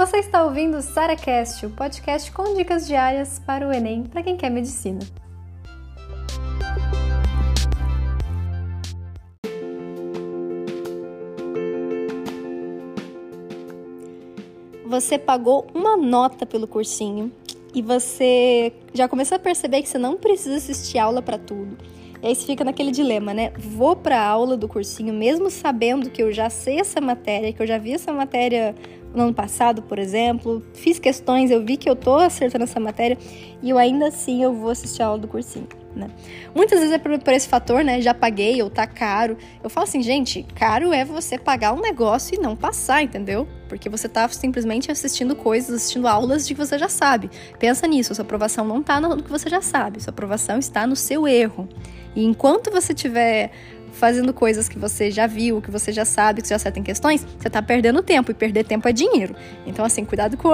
Você está ouvindo o SaraCast, o podcast com dicas diárias para o Enem para quem quer medicina. Você pagou uma nota pelo cursinho e você já começou a perceber que você não precisa assistir aula para tudo. E aí você fica naquele dilema, né? Vou para a aula do cursinho mesmo sabendo que eu já sei essa matéria, que eu já vi essa matéria no ano passado, por exemplo, fiz questões, eu vi que eu tô acertando essa matéria e eu ainda assim eu vou assistir a aula do cursinho. Né? Muitas vezes é por, por, esse fator, né? Já paguei ou tá caro. Eu falo assim, gente, caro é você pagar um negócio e não passar, entendeu? Porque você tá simplesmente assistindo coisas, assistindo aulas de que você já sabe. Pensa nisso, sua aprovação não tá no que você já sabe, sua aprovação está no seu erro. E enquanto você tiver fazendo coisas que você já viu, que você já sabe, que você já acerta em questões, você está perdendo tempo. E perder tempo é dinheiro. Então, assim, cuidado com,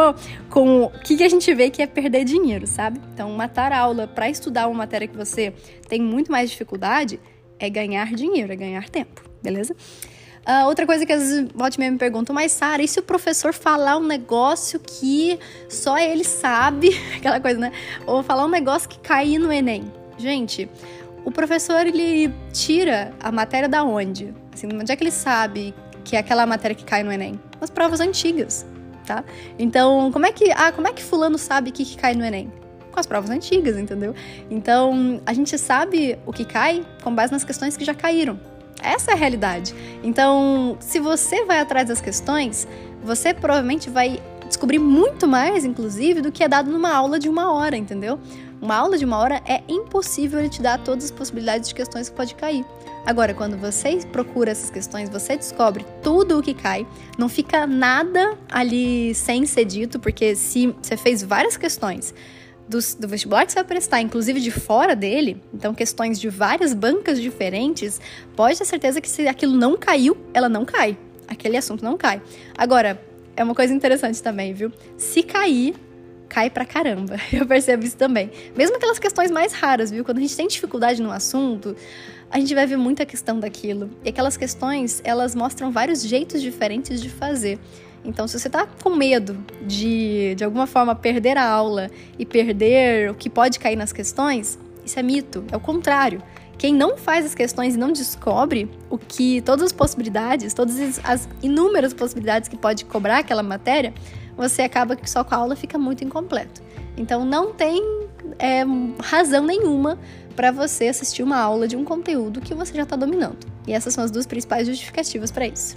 com o que, a gente vê que é perder dinheiro, sabe? Então, matar aula para estudar uma matéria que você tem muito mais dificuldade é ganhar dinheiro, é ganhar tempo, beleza? Uh, outra coisa que às vezes me perguntam, mas Sara, e se o professor falar um negócio que só ele sabe, aquela coisa, né? Ou falar um negócio que cair no Enem? Gente, o professor ele tira a matéria da onde? Assim, onde é que ele sabe que é aquela matéria que cai no Enem? Nas provas antigas, tá? Então, como é que, ah, como é que fulano sabe que, que cai no Enem? Com as provas antigas, entendeu? Então, a gente sabe o que cai com base nas questões que já caíram. Essa é a realidade. Então, se você vai atrás das questões, você provavelmente vai descobrir muito mais, inclusive, do que é dado numa aula de uma hora, entendeu? Uma aula de uma hora é impossível ele te dar todas as possibilidades de questões que pode cair. Agora, quando você procura essas questões, você descobre tudo o que cai, não fica nada ali sem ser dito, porque se você fez várias questões do, do vestibular que você vai prestar, inclusive de fora dele, então questões de várias bancas diferentes, pode ter certeza que se aquilo não caiu, ela não cai. Aquele assunto não cai. Agora, é uma coisa interessante também, viu? Se cair, cai pra caramba. Eu percebo isso também. Mesmo aquelas questões mais raras, viu? Quando a gente tem dificuldade no assunto, a gente vai ver muita questão daquilo. E aquelas questões, elas mostram vários jeitos diferentes de fazer. Então, se você tá com medo de, de alguma forma, perder a aula e perder o que pode cair nas questões, isso é mito. É o contrário. Quem não faz as questões e não descobre o que todas as possibilidades, todas as inúmeras possibilidades que pode cobrar aquela matéria, você acaba que só com a aula fica muito incompleto. Então não tem é, razão nenhuma para você assistir uma aula de um conteúdo que você já está dominando. E essas são as duas principais justificativas para isso.